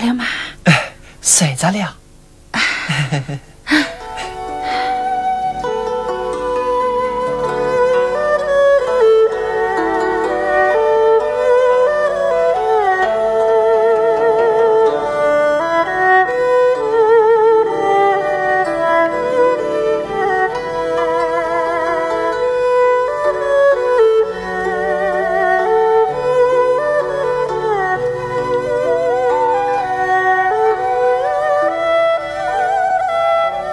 了吗？睡着了。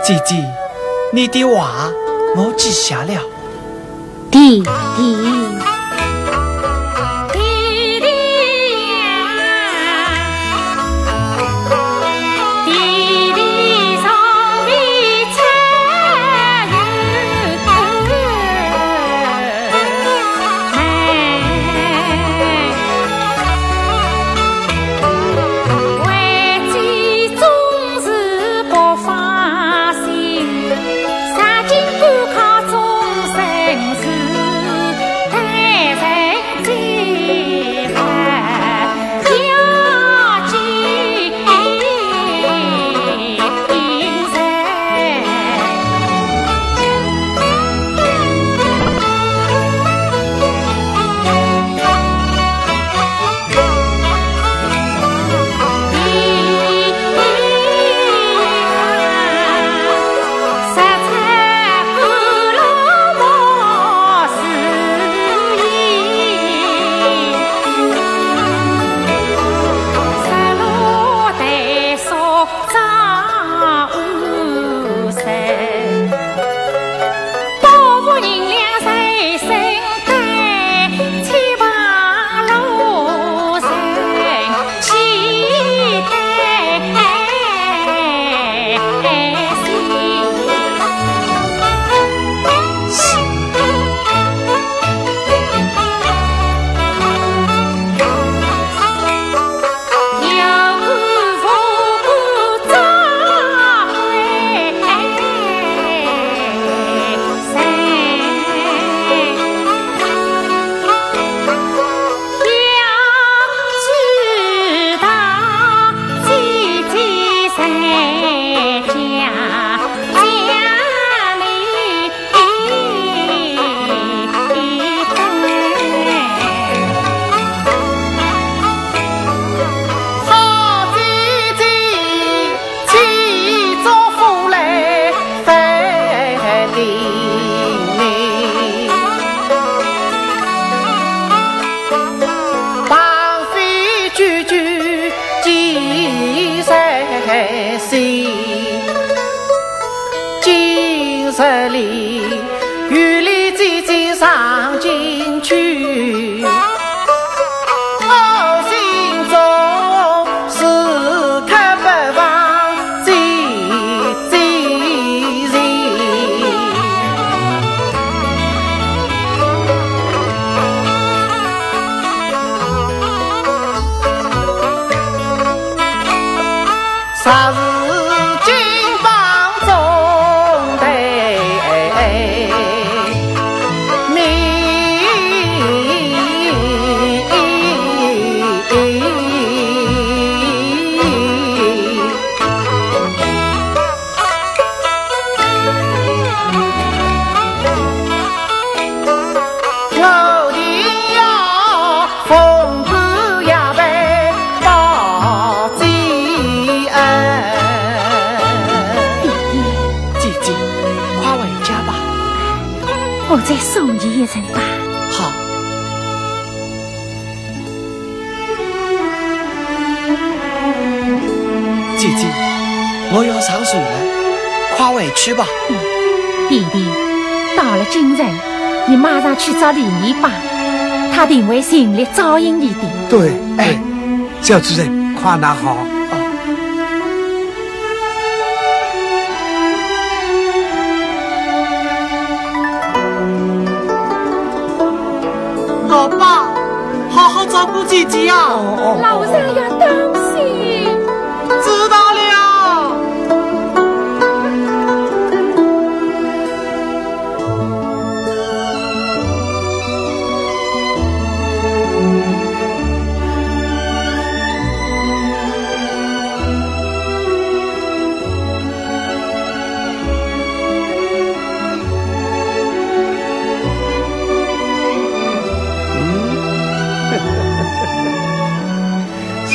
姐姐，你的话我记下了。弟弟。这里雨里叽叽沙去吧，弟弟。到了京城，你马上去找李姨吧，他定会尽力照应你的。对，哎，小主人，快拿好。老爸，好好照顾姐姐啊！老人要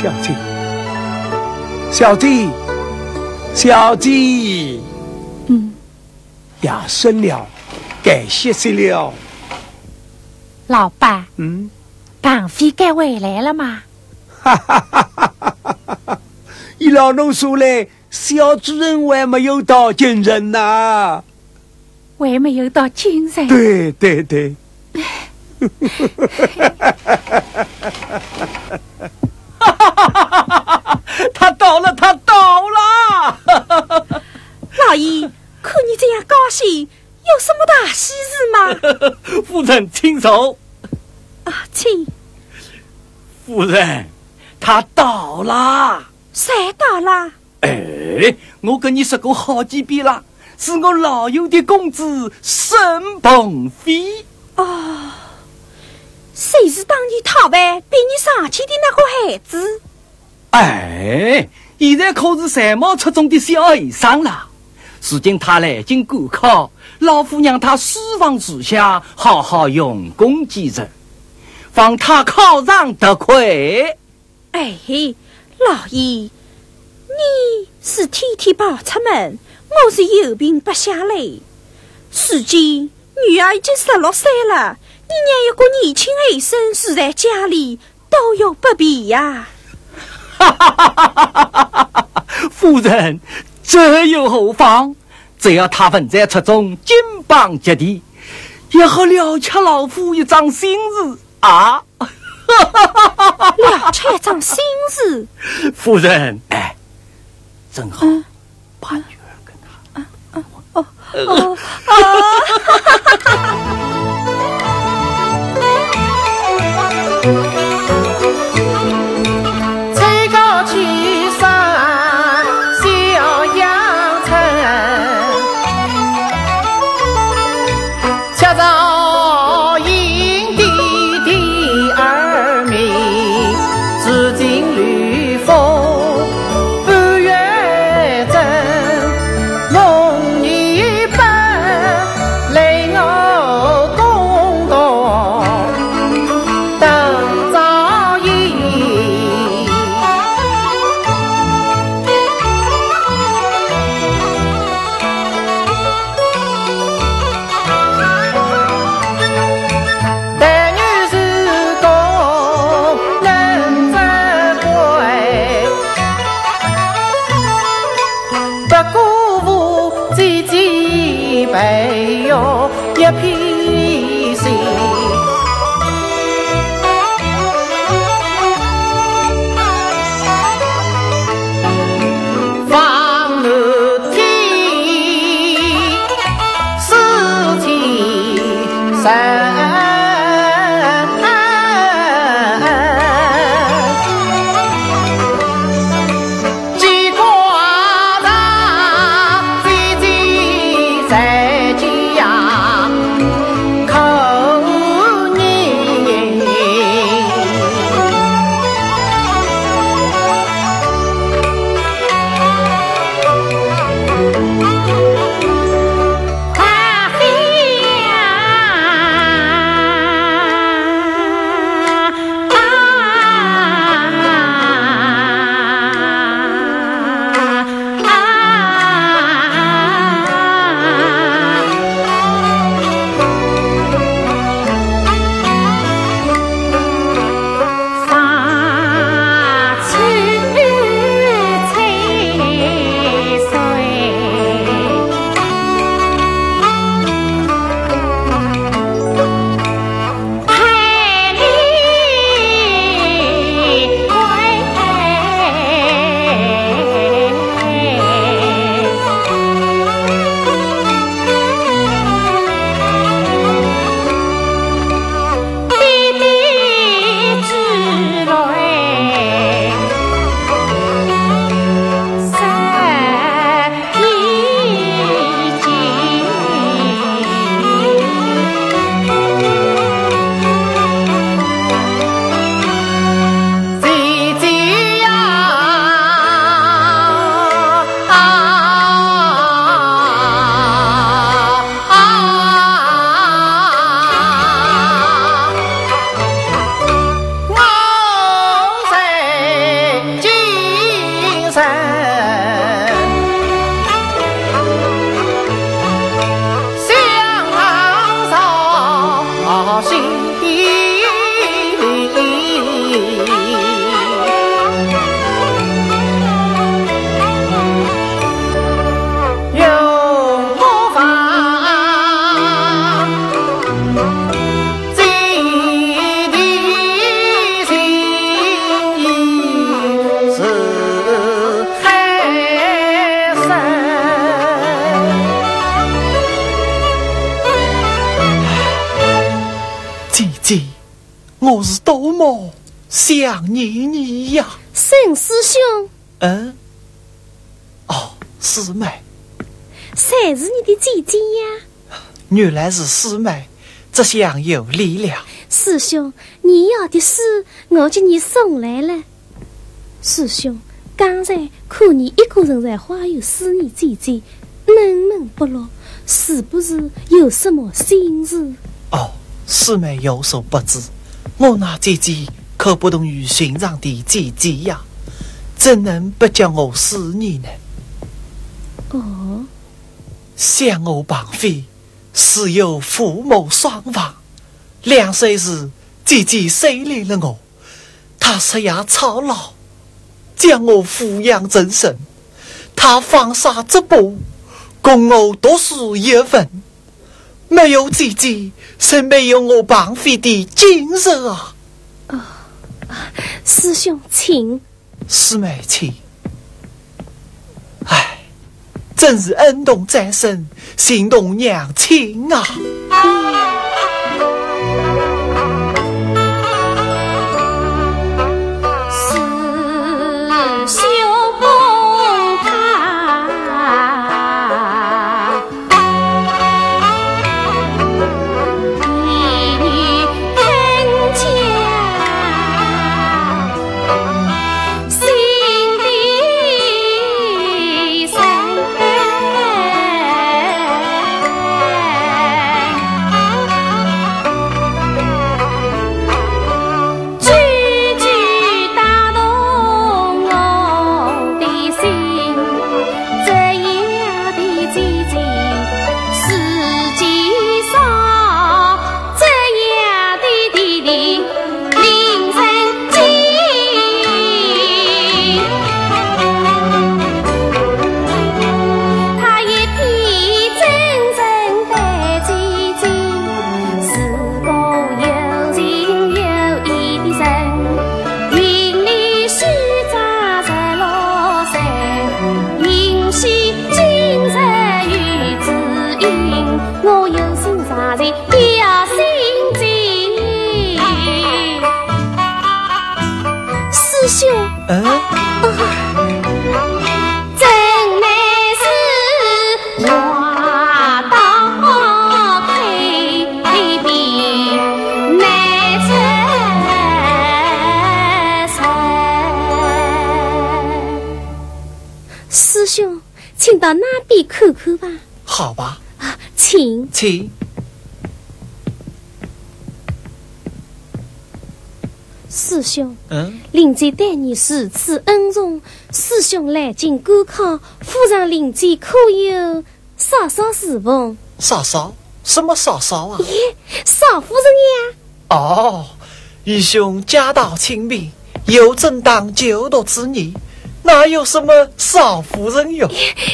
小弟，小弟，小弟嗯，要生了，该歇息了。老爸，嗯，绑匪该回来了吗？哈哈哈哈哈哈！依老农说嘞，小主人还没有到京城呐，还没有到京城。对对对。哈 哈哈哈哈哈！他到了，他到了！老爷，看你这样高兴，有什么大喜事吗？夫人，请坐。啊，请。夫人，他到了。谁到了？哎，我跟你说过好几遍了，是我老友的公子沈鹏飞。哦。谁是当年讨饭被你上去的那个孩子？哎，现在可是才貌出众的小和尚了。如今他来京赶考，老夫让他私房住下，好好用功几日，防他考上得亏。哎，老爷，你是天天跑出门，我是有病不下来。如今女儿已经十六岁了。你让一个年轻儿生住在家里，多有不便呀。夫人，这又何妨？只要他文在出中，金榜及第，也好了却老夫一桩心事啊！了却一桩心事，夫人，哎，正好把女儿跟他……哦哦哦！我 想你你呀，沈师兄。嗯，哦，师妹，谁是你的姐姐呀？原来是师妹，这下有理了。师兄，你要的书我给你送来了。师兄，刚才看你一个人在花园思念姐姐，闷闷不乐，是不是有什么心事？哦，师妹有所不知。我那姐姐可不同于寻常的姐姐呀，怎能不叫我思念呢？哦，想我绑匪是有父母双亡，两岁时姐姐收留了我，她吃牙操劳，将我抚养成人，她放下这步，供我读书一分。没有姐姐，是没有我绑匪的精神啊！师兄，请。师妹，请。哎，真是恩动在身，心动娘亲啊！看看吧。好吧。啊，请请。师兄，嗯，林姐待你如此恩重，师兄来京赶考，府上林姐可有嫂嫂侍奉？嫂嫂？什么嫂嫂啊？耶，少夫人呀。哦，义兄家道清贫，有正当九度之年。哪有什么少夫人哟？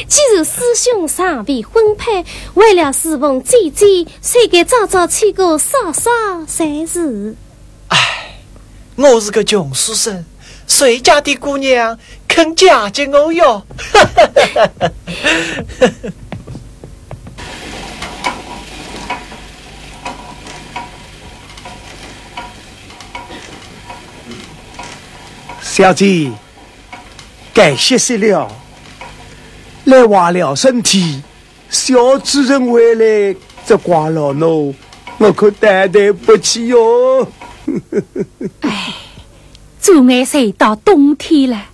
既然师兄尚未婚配，为了侍奉姐姐，谁该早早娶个嫂嫂才是？唉，我是个穷书生，谁家的姑娘肯嫁给我哟？小姐。该歇息了，来挖了身体。小主人回来这怪了侬，我可担待不起哟。哎，昨晚睡到冬天了，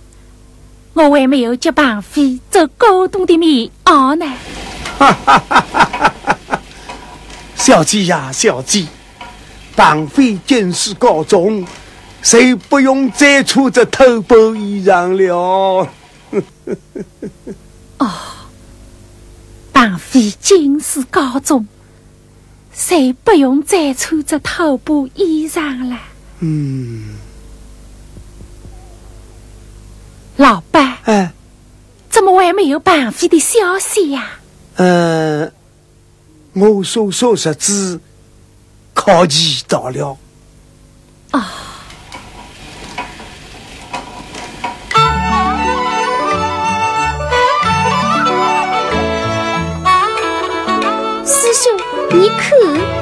我还没有接绑匪做高冬的棉袄呢。哈哈哈哈哈！小姐呀，小姐，绑匪见识高中。谁不用再穿着偷包衣裳了？哦，绑匪进士高中，谁不用再穿着头布衣裳了？嗯，老板，哎，怎么还没有绑匪的消息呀？嗯，我所说日子考期到了。啊。你看，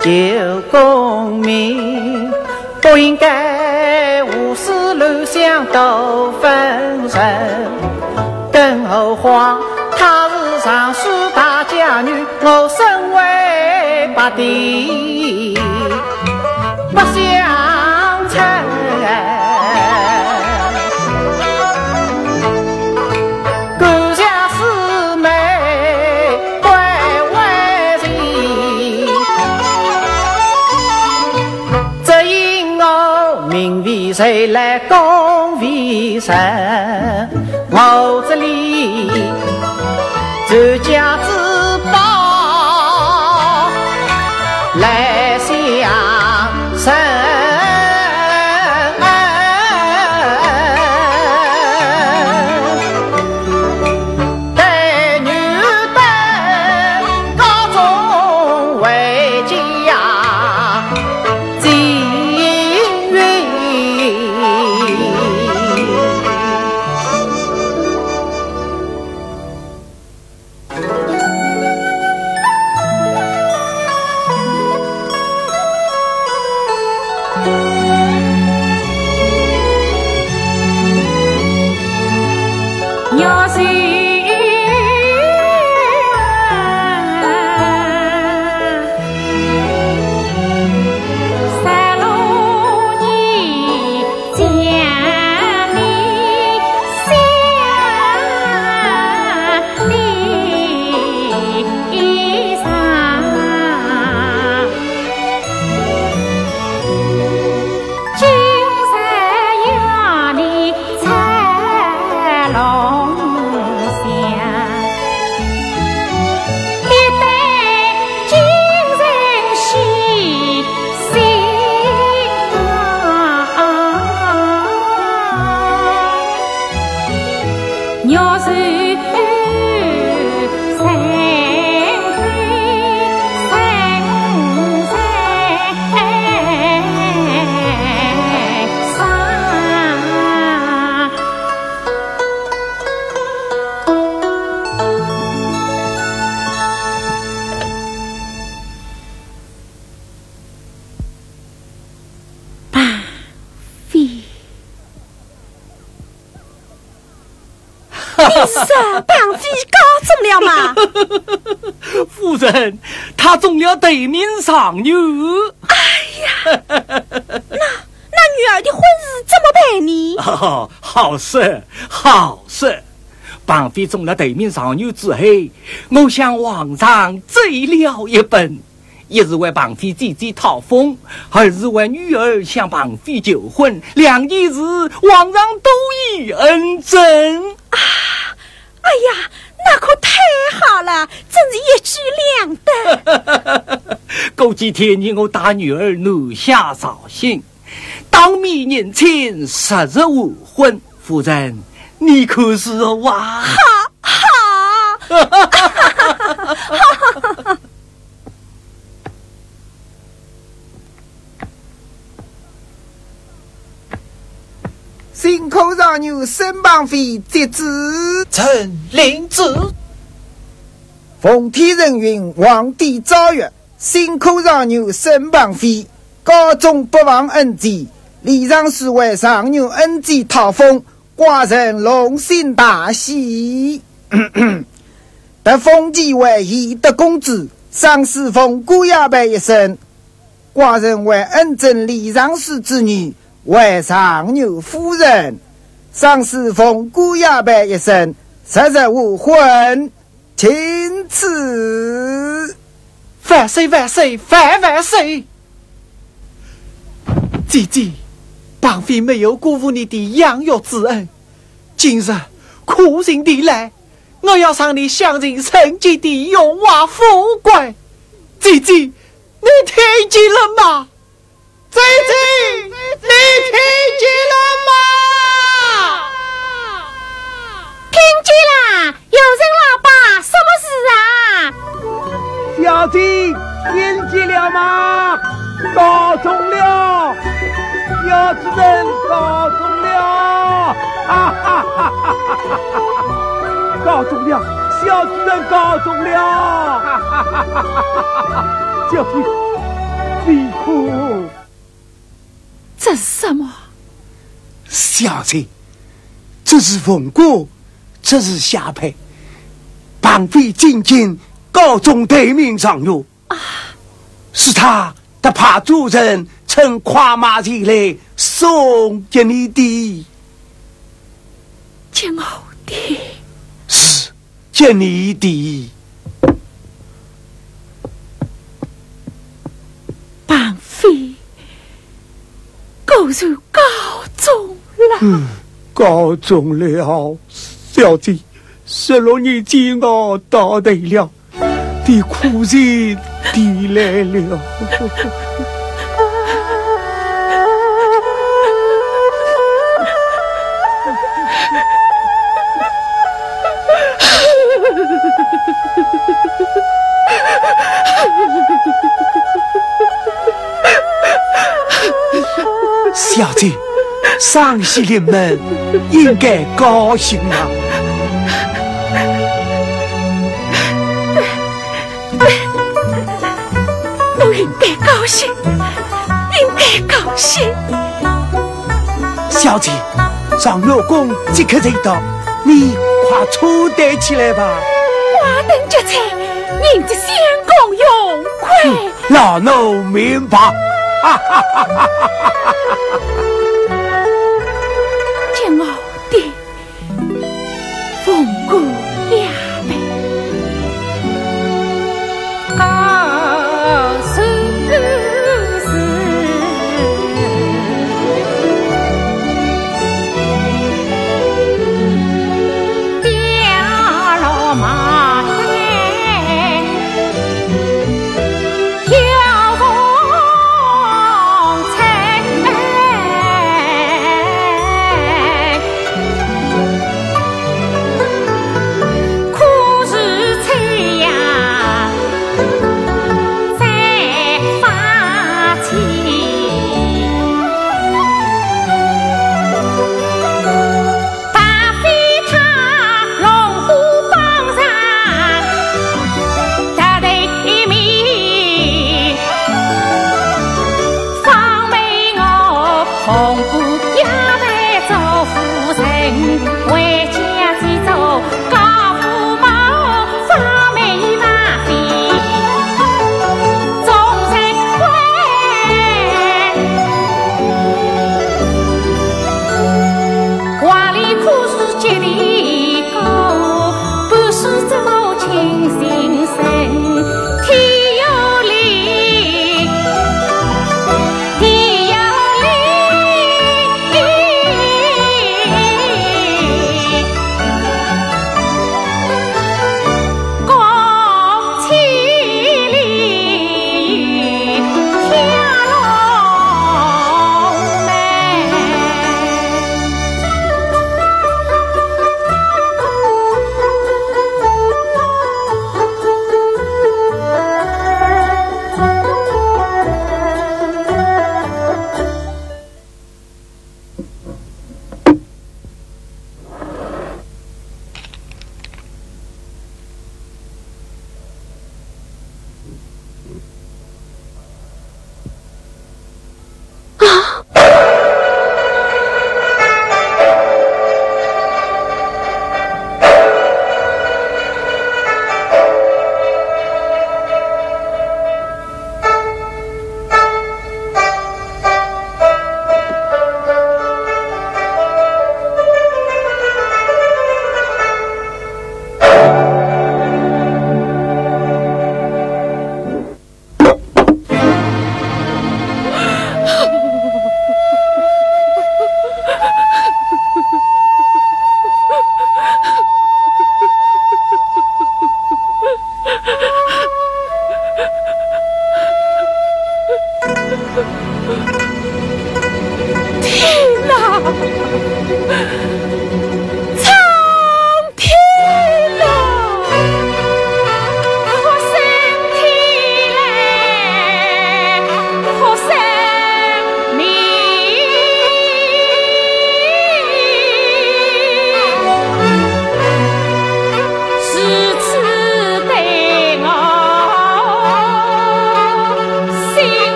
求功名，不应该胡思乱想多分神。更何况她是尚书大家女，我身为八弟，不想谁来讲为神？我是啊，绑匪告中了吗？夫人，他中了对面上牛。哎呀，那那女儿的婚事怎么办呢？哦，好事，好事！绑匪中了对面上女之后，我向皇上追了一本，一是为绑匪姐姐讨封，二是为女儿向绑匪求婚，两件事皇上都已恩准。啊，哎呀，那可太好了，真是一举两得。过几天你，我大女儿南下绍兴，当面认亲，十日完婚。夫人，你可是哇？好，好。新口上牛身旁飞接旨，臣领旨。奉天承运，皇帝诏曰：新口上牛身旁飞高中不忘恩基，礼尚书为上牛恩基讨封，寡人龙心大喜。得封其为懿德公子，上侍奉姑爷辈一生。寡人为恩正礼尚书之女。为上牛夫人，上侍奉姑爷辈一生，日日无婚，钦此。万岁万岁万万岁！姐姐，绑匪没有辜负你的养育之恩，今日苦心地来，我要让你享尽圣洁的荣华富贵。姐姐，你听见了吗？姐姐，你听见了吗？听见了，有人老爸，什么事啊？小姐，听见了吗？告中了，小主人告中了，哈哈哈哈哈哈！告中了，小主人告中了，哈哈哈哈哈哈！小姐，别哭。这是什么？小姐，这是凤果，这是下配。绑匪进京告中对面上路啊，是他他怕主人乘快马前来送给你的。接我的？是接你的。绑匪。果然告中了。嗯，告中了，小子，十六年前我到头了，的苦日抵来了。上西人们应该高兴啊！我应该高兴，应该高兴。小姐，上月宫即刻就到，你快出带起来吧。华灯结彩，人家相公永快。老奴明白。哈哈哈哈哈！姐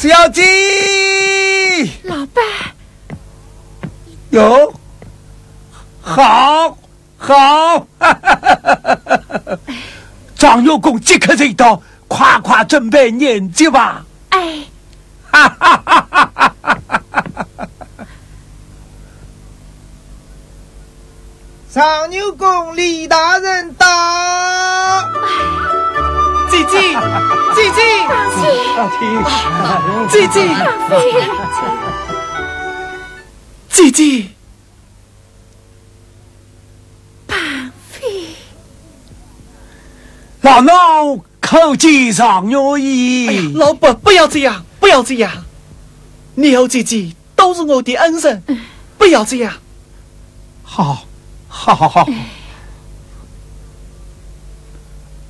小鸡，老爸，有，好，好，张有功即刻一刀，快快准备年节吧。哎，常牛公李大人到。姐姐，姐姐，姐姐，姐姐，绑飞，老奴叩见常有意，，老伯，不要这样，不要这样，你和姐姐都是我的恩人，不要这样。好，好好。好，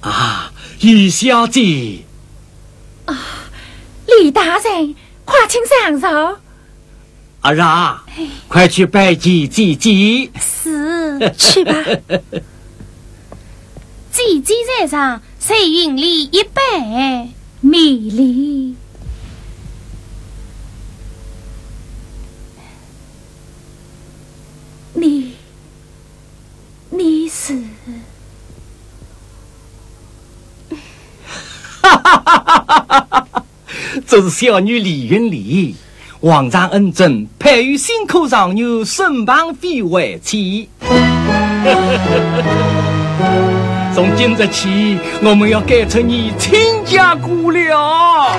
啊，于小姐，李大人，快请上座。阿让，快去拜祭姐姐。是，去吧。姐姐在上，谁云里一杯？米粒，你，你是这是小女李云丽，皇上恩准派于新科状元孙庞飞为妻。从今日起，我们要改成你亲家姑了。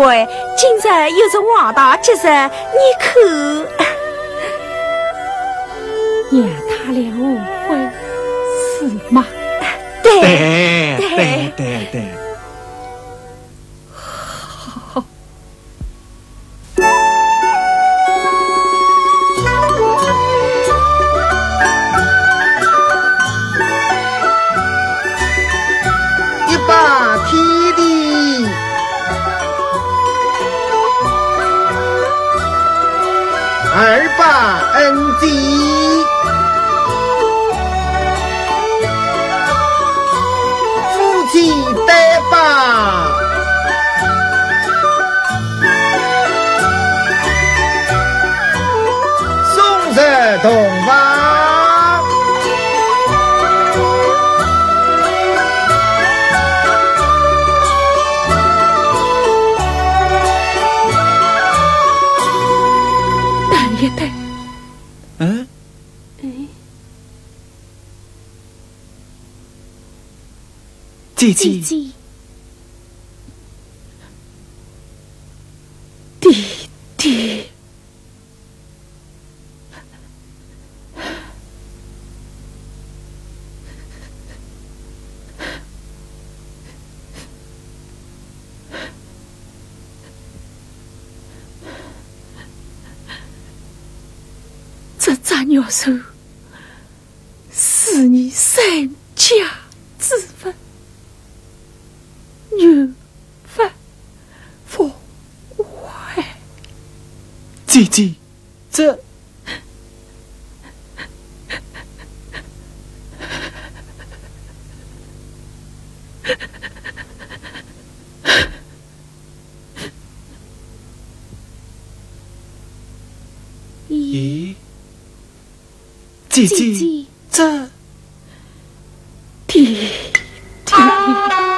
乖，今日又是王大吉日，你可让他俩误会是吗？对对对对。姐姐，弟弟，这杂鸟兽是你三家之分。女犯佛坏，姐姐，这咦？姐姐，这弟弟。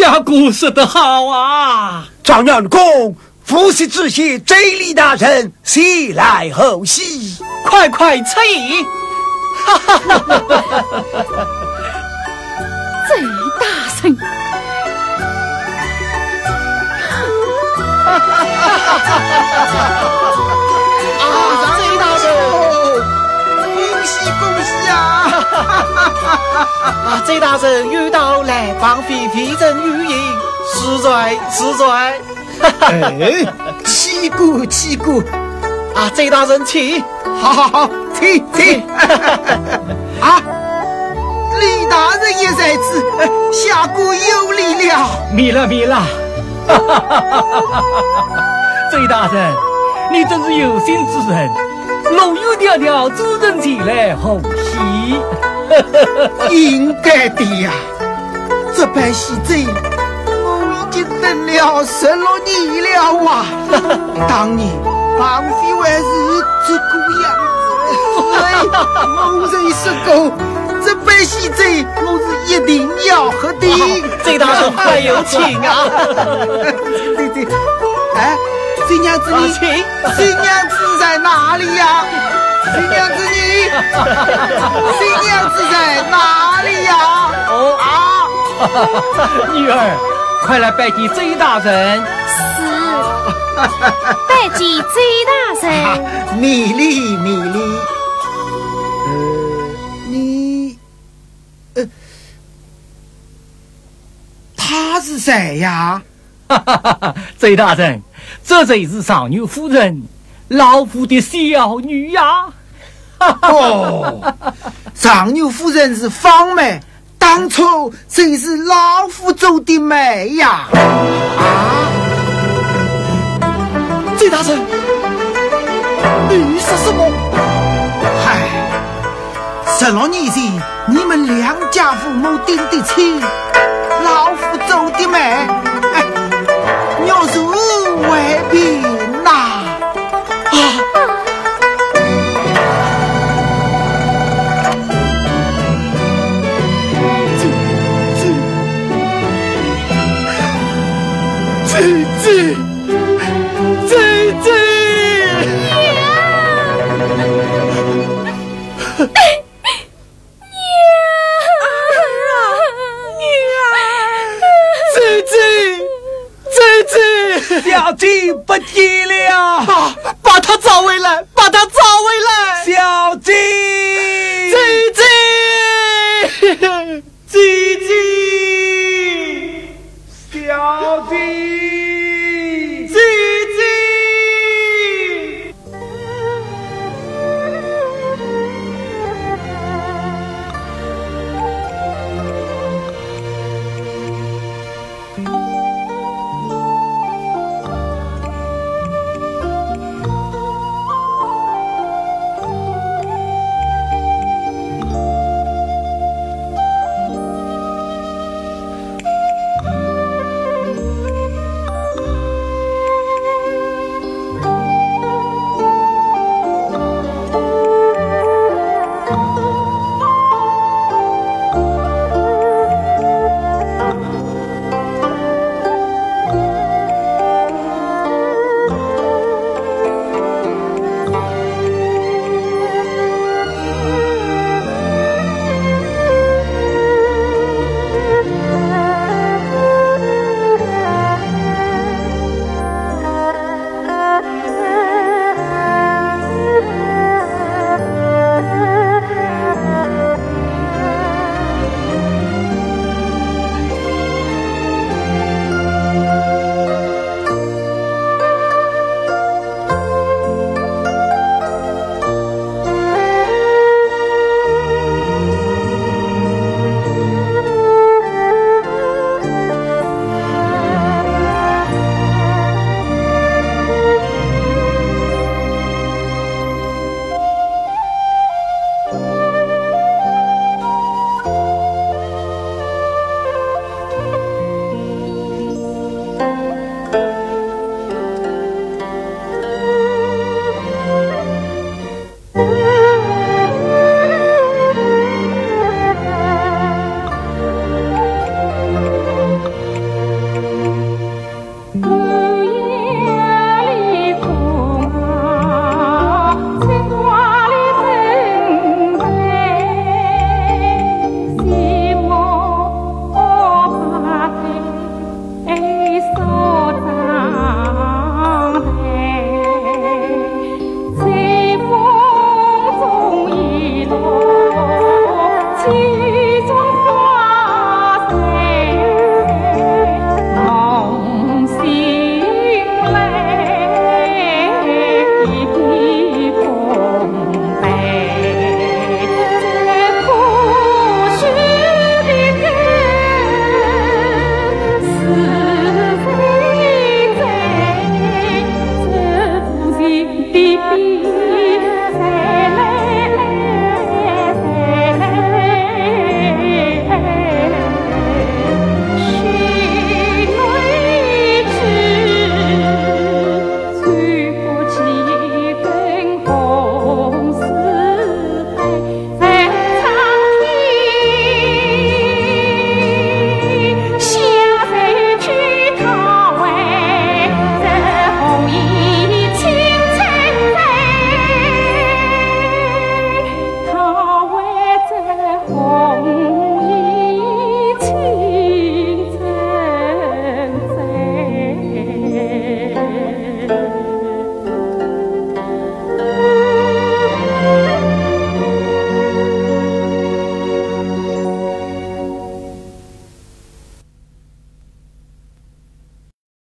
家姑说得好啊！张元公，父系知县贼李大人，喜来后喜。快快出议！最 大声。啊，啊，贼大人遇到来访妃妃人玉英，实在实在。哎，起鼓起鼓，啊，贼大人请。好好好，请请。啊，李大人也在此，下官有礼了。米了米了，贼大人，你真是有心之人，龙游迢迢主人前来欢喜。应该的呀，这般喜酒，我已经等了十六年了啊！当年王妃还是这个样子，哎，我人说过，这杯喜酒，我是一定要喝的。这大人还有请啊！对对，哎，新娘子你，啊请新娘子在哪里呀？贼娘子你，新娘子在哪里呀？哦啊！女儿，快来拜见贼大人。是，拜见贼大人。米粒，米粒，呃，你，呃，他是谁呀？哈哈哈哈！贼大人，这就是上女夫人，老夫的小女呀。哦，长牛夫人是芳梅，当初真是老夫做的媒呀！啊，这大人，你说什么？嗨，十六年前你们两家父母定的亲，老夫做的媒，哎，要是为凭